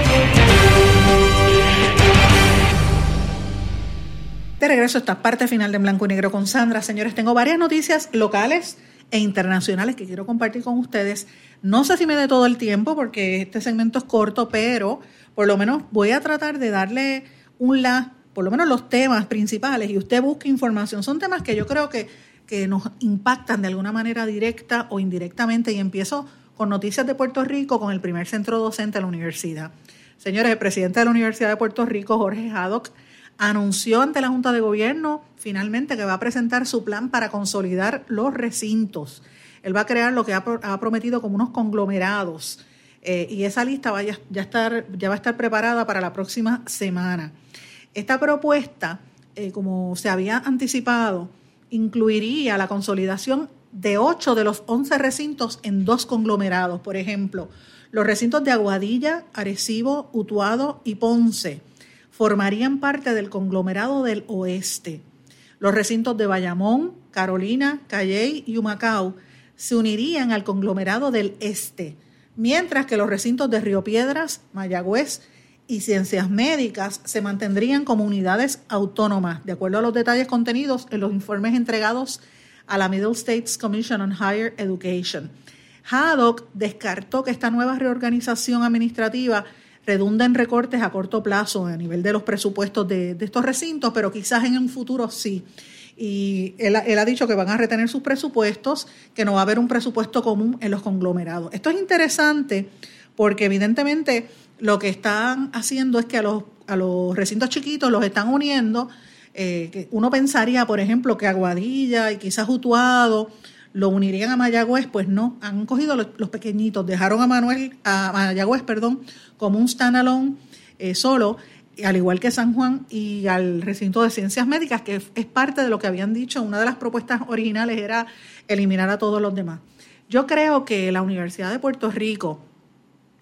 De regreso a esta parte final de Blanco y Negro con Sandra. Señores, tengo varias noticias locales e internacionales que quiero compartir con ustedes. No sé si me dé todo el tiempo porque este segmento es corto, pero por lo menos voy a tratar de darle un la por lo menos los temas principales, y usted busca información, son temas que yo creo que, que nos impactan de alguna manera directa o indirectamente. Y empiezo con noticias de Puerto Rico, con el primer centro docente de la universidad. Señores, el presidente de la Universidad de Puerto Rico, Jorge Haddock, anunció ante la Junta de Gobierno finalmente que va a presentar su plan para consolidar los recintos. Él va a crear lo que ha, prometido como unos conglomerados. Eh, y esa lista va ya, estar, ya va a estar preparada para la próxima semana. Esta propuesta, eh, como se había anticipado, incluiría la consolidación de ocho de los once recintos en dos conglomerados. Por ejemplo, los recintos de Aguadilla, Arecibo, Utuado y Ponce formarían parte del conglomerado del oeste. Los recintos de Bayamón, Carolina, Calley y Humacao se unirían al conglomerado del este, mientras que los recintos de Río Piedras, Mayagüez y ciencias médicas se mantendrían como unidades autónomas, de acuerdo a los detalles contenidos en los informes entregados a la Middle States Commission on Higher Education. Haddock descartó que esta nueva reorganización administrativa redunda en recortes a corto plazo a nivel de los presupuestos de, estos recintos, pero quizás en un futuro sí. Y él, ha dicho que van a retener sus presupuestos, que no va a haber un presupuesto común en los conglomerados. Esto es interesante porque evidentemente lo que están haciendo es que a los, a los recintos chiquitos los están uniendo. Eh, uno pensaría, por ejemplo, que Aguadilla y quizás Utuado lo unirían a Mayagüez, pues no, han cogido los, pequeñitos, dejaron a Manuel, a Mayagüez, perdón, como un standalone eh, solo, al igual que San Juan y al recinto de ciencias médicas, que es parte de lo que habían dicho, una de las propuestas originales era eliminar a todos los demás. Yo creo que la Universidad de Puerto Rico,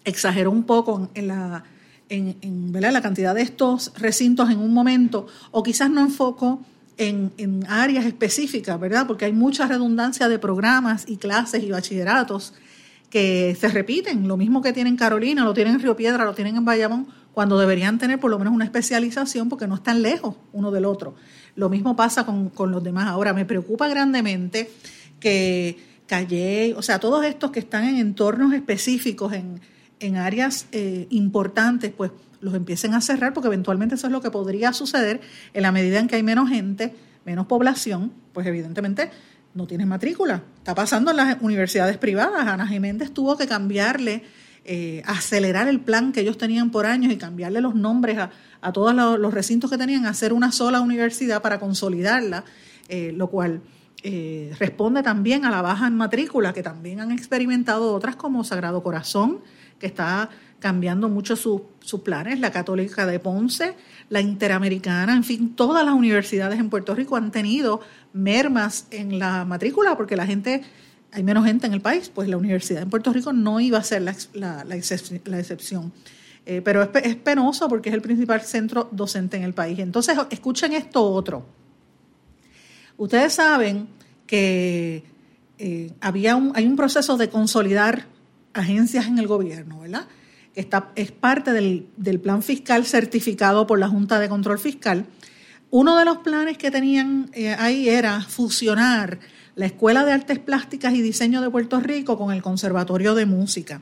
exageró un poco en la, en, la cantidad de estos recintos en un momento, o quizás no enfocó en, en, áreas específicas, ¿verdad? Porque hay mucha redundancia de programas y clases y bachilleratos que se repiten. Lo mismo que tienen Carolina, lo tienen en Río Piedra, lo tienen en Bayamón, cuando deberían tener por lo menos una especialización porque no están lejos uno del otro. Lo mismo pasa con, con los demás. Ahora, me preocupa grandemente que Calle, o sea, todos estos que están en entornos específicos, en, en áreas eh, importantes, pues los empiecen a cerrar, porque eventualmente eso es lo que podría suceder en la medida en que hay menos gente, menos población, pues evidentemente no tienes matrícula. Está pasando en las universidades privadas. Ana Jiménez tuvo que cambiarle eh, acelerar el plan que ellos tenían por años y cambiarle los nombres a, a todos los, recintos que tenían, hacer una sola universidad para consolidarla, eh, lo cual eh, responde también a la baja en matrícula que también han experimentado otras como Sagrado Corazón, que está cambiando mucho sus planes, la Católica de Ponce, la Interamericana, en fin, todas las universidades en Puerto Rico han tenido mermas en la matrícula porque la gente, hay menos gente en el país, pues la universidad en Puerto Rico no iba a ser la, excepción. Eh, pero es, es, penoso porque es el principal centro docente en el país. Entonces, escuchen esto otro. Ustedes saben que eh, había un, hay un proceso de consolidar agencias en el gobierno, ¿verdad? Esta es parte del, plan fiscal certificado por la Junta de Control Fiscal. Uno de los planes que tenían eh, ahí era fusionar la Escuela de Artes Plásticas y Diseño de Puerto Rico con el Conservatorio de Música.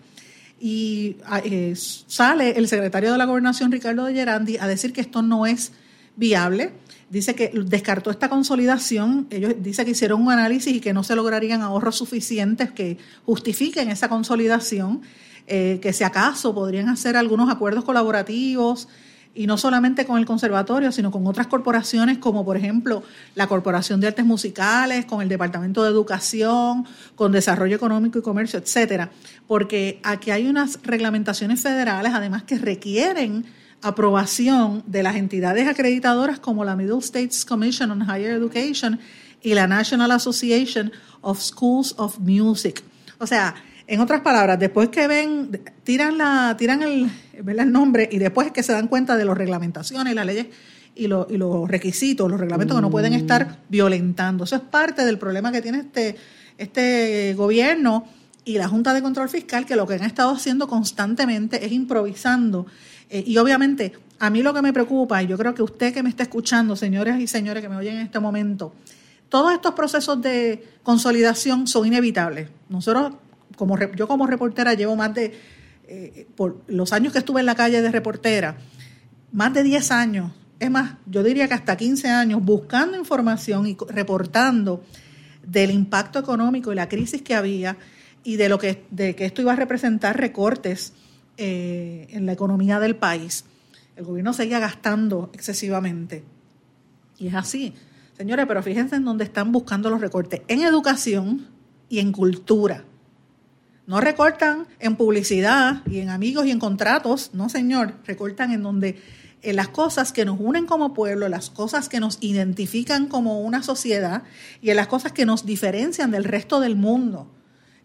Y ah, eh, sale el secretario de la Gobernación, Ricardo de Gerandi, a decir que esto no es viable. Dice que descartó esta consolidación. Ellos dice que hicieron un análisis y que no se lograrían ahorros suficientes que justifiquen esa consolidación. Eh, que si acaso podrían hacer algunos acuerdos colaborativos y no solamente con el conservatorio, sino con otras corporaciones como por ejemplo la Corporación de Artes Musicales, con el Departamento de Educación, con Desarrollo Económico y Comercio, etcétera, porque aquí hay unas reglamentaciones federales además que requieren aprobación de las entidades acreditadoras como la Middle States Commission on Higher Education y la National Association of Schools of Music. O sea, en otras palabras, después que ven, tiran, la, tiran el, el nombre y después es que se dan cuenta de las reglamentaciones, las leyes y, los requisitos, los reglamentos que no pueden mm. estar violentando. Eso es parte del problema que tiene este, este gobierno y la Junta de Control Fiscal, que lo que han estado haciendo constantemente es improvisando. Eh, y obviamente, a mí lo que me preocupa, y yo creo que usted que me está escuchando, señores y señores que me oyen en este momento, todos estos procesos de consolidación son inevitables. Nosotros como yo como reportera llevo más de, eh, por los años que estuve en la calle de reportera, más de 10 años, es más, yo diría que hasta 15 años, buscando información y reportando del impacto económico y la crisis que había y de lo que, de que esto iba a representar recortes eh, en la economía del país. El gobierno seguía gastando excesivamente. Y es así. Señores, pero fíjense en dónde están buscando los recortes. En educación y en cultura. No recortan en publicidad y en amigos y en contratos, no señor, recortan en donde en las cosas que nos unen como pueblo, las cosas que nos identifican como una sociedad y en las cosas que nos diferencian del resto del mundo.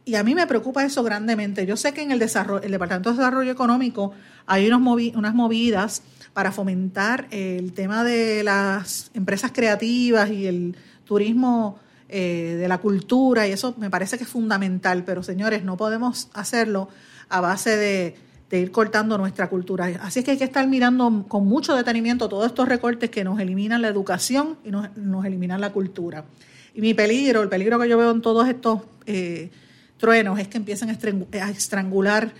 Y a mí me preocupa eso grandemente. Yo sé que en el, desarrollo, el Departamento de Desarrollo Económico hay unos unas movidas para fomentar el tema de las empresas creativas y el turismo eh, de la cultura y eso me parece que es fundamental, pero señores, no podemos hacerlo a base de, ir cortando nuestra cultura. Así es que hay que estar mirando con mucho detenimiento todos estos recortes que nos eliminan la educación y nos, eliminan la cultura. Y mi peligro, el peligro que yo veo en todos estos eh, truenos es que empiecen a estrangular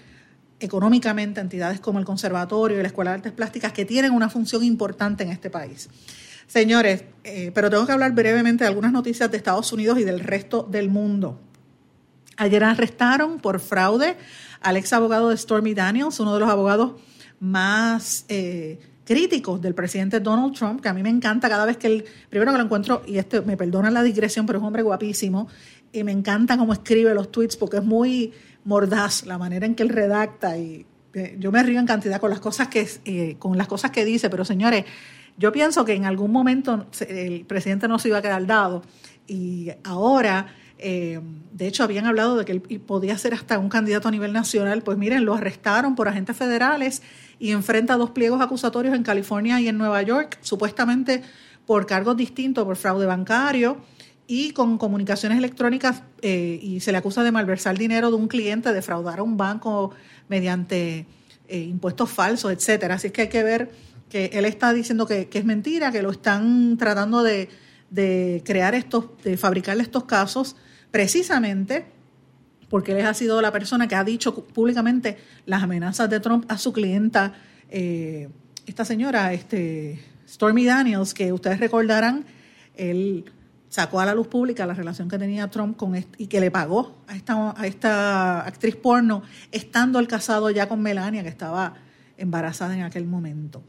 económicamente entidades como el Conservatorio y la Escuela de Artes Plásticas que tienen una función importante en este país. Señores, eh, pero tengo que hablar brevemente de algunas noticias de Estados Unidos y del resto del mundo. Ayer arrestaron por fraude al ex abogado de Stormy Daniels, uno de los abogados más eh, críticos del presidente Donald Trump, que a mí me encanta cada vez que él, primero que lo encuentro, y este me perdona la digresión, pero es un hombre guapísimo, y me encanta cómo escribe los tweets porque es muy mordaz la manera en que él redacta y eh, yo me río en cantidad con las cosas que con las cosas que dice, pero señores, yo pienso que en algún momento el presidente no se iba a quedar dado y ahora, eh, de hecho, habían hablado de que él podía ser hasta un candidato a nivel nacional. Pues miren, lo arrestaron por agentes federales y enfrenta dos pliegos acusatorios en California y en Nueva York, supuestamente por cargos distintos, por fraude bancario y con comunicaciones electrónicas eh, y se le acusa de malversar dinero de un cliente, defraudar a un banco mediante eh, impuestos falsos, etcétera. Así es que hay que ver que él está diciendo que, es mentira, que lo están tratando de, crear estos, de fabricarle estos casos, precisamente porque él ha sido la persona que ha dicho públicamente las amenazas de Trump a su clienta, eh, esta señora, este, Stormy Daniels, que ustedes recordarán, él sacó a la luz pública la relación que tenía Trump con y que le pagó a esta, a esta actriz porno, estando el casado ya con Melania, que estaba embarazada en aquel momento.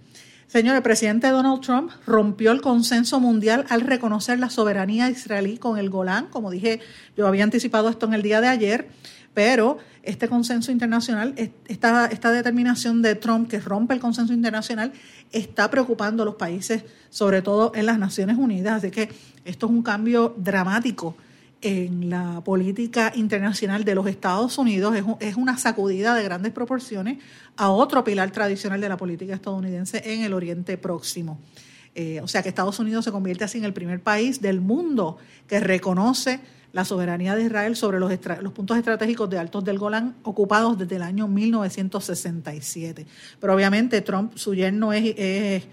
Señor, el presidente Donald Trump rompió el consenso mundial al reconocer la soberanía israelí con el Golán. Como dije, yo había anticipado esto en el día de ayer, pero este consenso internacional, esta, esta determinación de Trump que rompe el consenso internacional, está preocupando a los países, sobre todo en las Naciones Unidas. Así que esto es un cambio dramático en la política internacional de los Estados Unidos es, una sacudida de grandes proporciones a otro pilar tradicional de la política estadounidense en el Oriente Próximo. Eh, o sea que Estados Unidos se convierte así en el primer país del mundo que reconoce la soberanía de Israel sobre los, los puntos estratégicos de Altos del Golán ocupados desde el año 1967. Pero obviamente Trump, su yerno es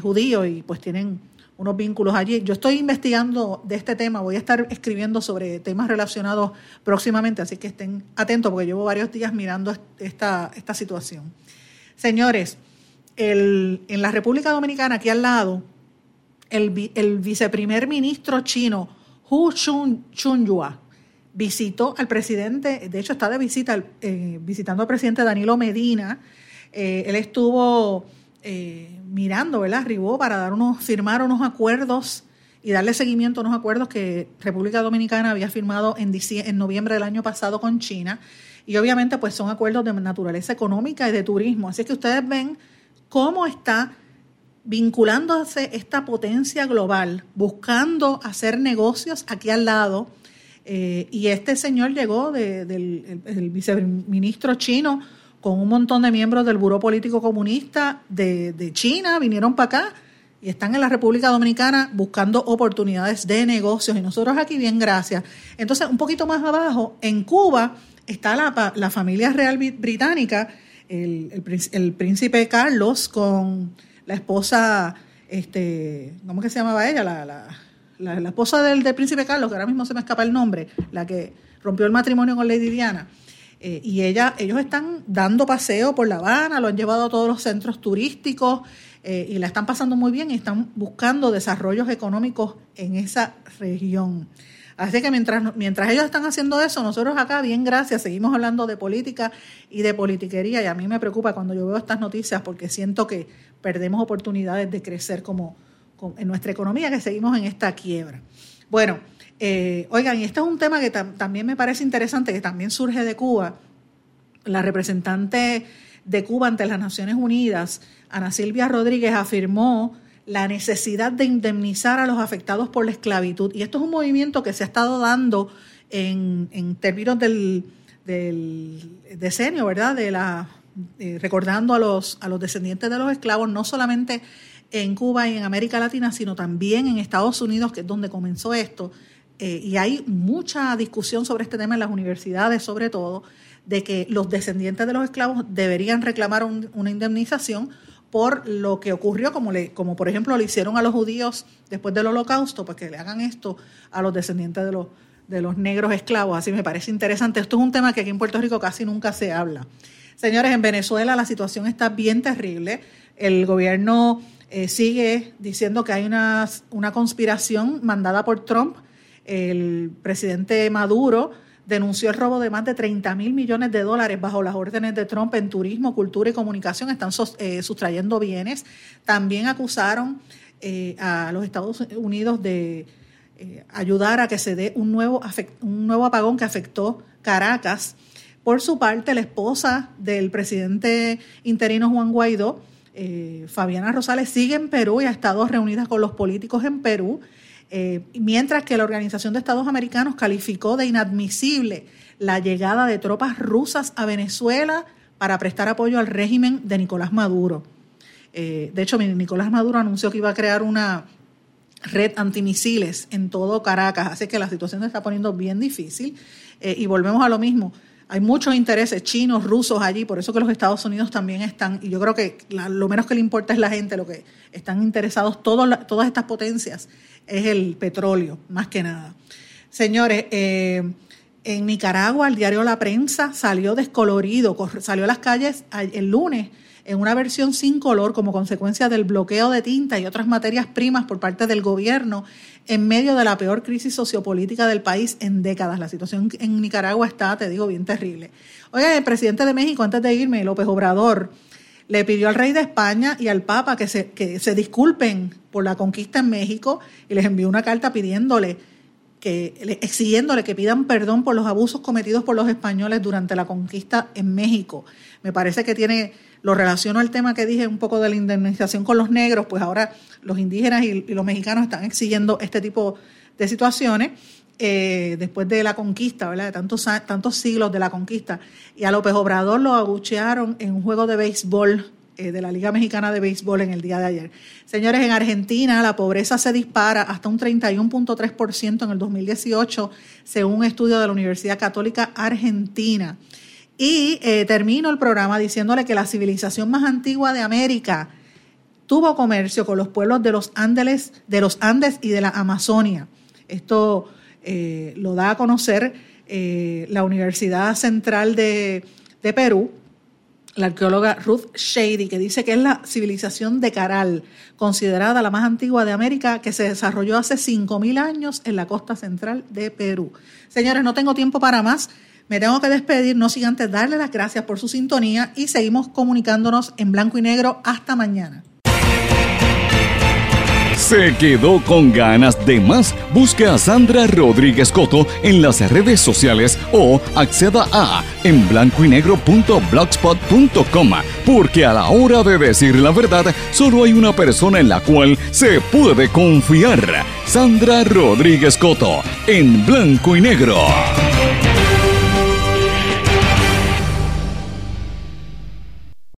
judío y pues tienen unos vínculos allí. Yo estoy investigando de este tema, voy a estar escribiendo sobre temas relacionados próximamente, así que estén atentos porque llevo varios días mirando esta, esta situación. Señores, el, en la República Dominicana, aquí al lado, el, el viceprimer ministro chino, Hu Chun, Chunyua, visitó al presidente, de hecho está de visita, eh, visitando al presidente Danilo Medina. Eh, él estuvo eh, mirando, ¿verdad? Arribó para dar unos, firmar unos acuerdos y darle seguimiento a unos acuerdos que República Dominicana había firmado en, en noviembre del año pasado con China. Y obviamente pues son acuerdos de naturaleza económica y de turismo. Así que ustedes ven cómo está vinculándose esta potencia global, buscando hacer negocios aquí al lado. Eh, y este señor llegó del viceministro chino con un montón de miembros del Buró Político Comunista de, China, vinieron para acá y están en la República Dominicana buscando oportunidades de negocios. Y nosotros aquí, bien, gracias. Entonces, un poquito más abajo, en Cuba está la, familia real británica, el, príncipe Carlos con la esposa, este, ¿cómo que se llamaba ella? La, la, esposa del, del príncipe Carlos, que ahora mismo se me escapa el nombre, la que rompió el matrimonio con Lady Diana. Eh, y ella, ellos están dando paseo por La Habana, lo han llevado a todos los centros turísticos eh, y la están pasando muy bien y están buscando desarrollos económicos en esa región. Así que mientras, mientras ellos están haciendo eso, nosotros acá, bien gracias, seguimos hablando de política y de politiquería y a mí me preocupa cuando yo veo estas noticias porque siento que perdemos oportunidades de crecer como en nuestra economía, que seguimos en esta quiebra. Bueno, eh, oigan, y este es un tema que también me parece interesante, que también surge de Cuba. La representante de Cuba ante las Naciones Unidas, Ana Silvia Rodríguez, afirmó la necesidad de indemnizar a los afectados por la esclavitud. Y esto es un movimiento que se ha estado dando en, términos del, decenio, ¿verdad? De la, eh, recordando a los descendientes de los esclavos, no solamente en Cuba y en América Latina, sino también en Estados Unidos, que es donde comenzó esto, eh, y hay mucha discusión sobre este tema en las universidades, sobre todo, de que los descendientes de los esclavos deberían reclamar una indemnización por lo que ocurrió, como, le, como por ejemplo le hicieron a los judíos después del holocausto, pues que le hagan esto a los descendientes de los, de los negros esclavos. Así me parece interesante. Esto es un tema que aquí en Puerto Rico casi nunca se habla. Señores, en Venezuela la situación está bien terrible. El gobierno eh, sigue diciendo que hay una, una conspiración mandada por Trump el presidente Maduro denunció el robo de más de 30 mil millones de dólares bajo las órdenes de Trump en turismo, cultura y comunicación. Están eh, sustrayendo bienes. También acusaron eh, a los Estados Unidos de eh, ayudar a que se dé un nuevo, un nuevo apagón que afectó Caracas. Por su parte, la esposa del presidente interino Juan Guaidó, Fabiana Rosales, sigue en Perú y ha estado reunida con los políticos en Perú eh, mientras que la Organización de Estados Americanos calificó de inadmisible la llegada de tropas rusas a Venezuela para prestar apoyo al régimen de Nicolás Maduro. Eh, de hecho, Nicolás Maduro anunció que iba a crear una red antimisiles en todo Caracas, así que la situación se está poniendo bien difícil. Eh, y volvemos a lo mismo, hay muchos intereses chinos, rusos allí, por eso que los Estados Unidos también están, y yo creo que lo menos que le importa es la gente, lo que están interesados todas estas potencias es el petróleo, más que nada. Señores, eh, en Nicaragua el diario La Prensa salió descolorido, salió a las calles el lunes en una versión sin color como consecuencia del bloqueo de tinta y otras materias primas por parte del gobierno en medio de la peor crisis sociopolítica del país en décadas. La situación en Nicaragua está, te digo, bien terrible. Oiga, el presidente de México, antes de irme, López Obrador, le pidió al rey de España y al Papa que se, que se disculpen por la conquista en México y les envió una carta pidiéndole que, exigiéndole que pidan perdón por los abusos cometidos por los españoles durante la conquista en México. Me parece que tiene, lo relaciono al tema que dije un poco de la indemnización con los negros, pues ahora los indígenas y, los mexicanos están exigiendo este tipo de situaciones. Eh, después de la conquista, ¿verdad? De tantos, tantos siglos de la conquista. Y a López Obrador lo aguchearon en un juego de béisbol eh, de la Liga Mexicana de Béisbol en el día de ayer. Señores, en Argentina la pobreza se dispara hasta un 31.3% en el 2018, según un estudio de la Universidad Católica Argentina. Y eh, termino el programa diciéndole que la civilización más antigua de América tuvo comercio con los pueblos de los Andes, de los Andes y de la Amazonia. Esto eh, lo da a conocer la Universidad Central de, de Perú, la arqueóloga Ruth Shady, que dice que es la civilización de Caral, considerada la más antigua de América, que se desarrolló hace 5.000 años en la costa central de Perú. Señores, no tengo tiempo para más. Me tengo que despedir, no sin antes darle las gracias por su sintonía y seguimos comunicándonos en blanco y negro. Hasta mañana. ¿Se quedó con ganas de más? Busque a Sandra Rodríguez Coto en las redes sociales o acceda a en blanco porque a la hora de decir la verdad solo hay una persona en la cual se puede confiar. Sandra Rodríguez Coto en blanco y negro.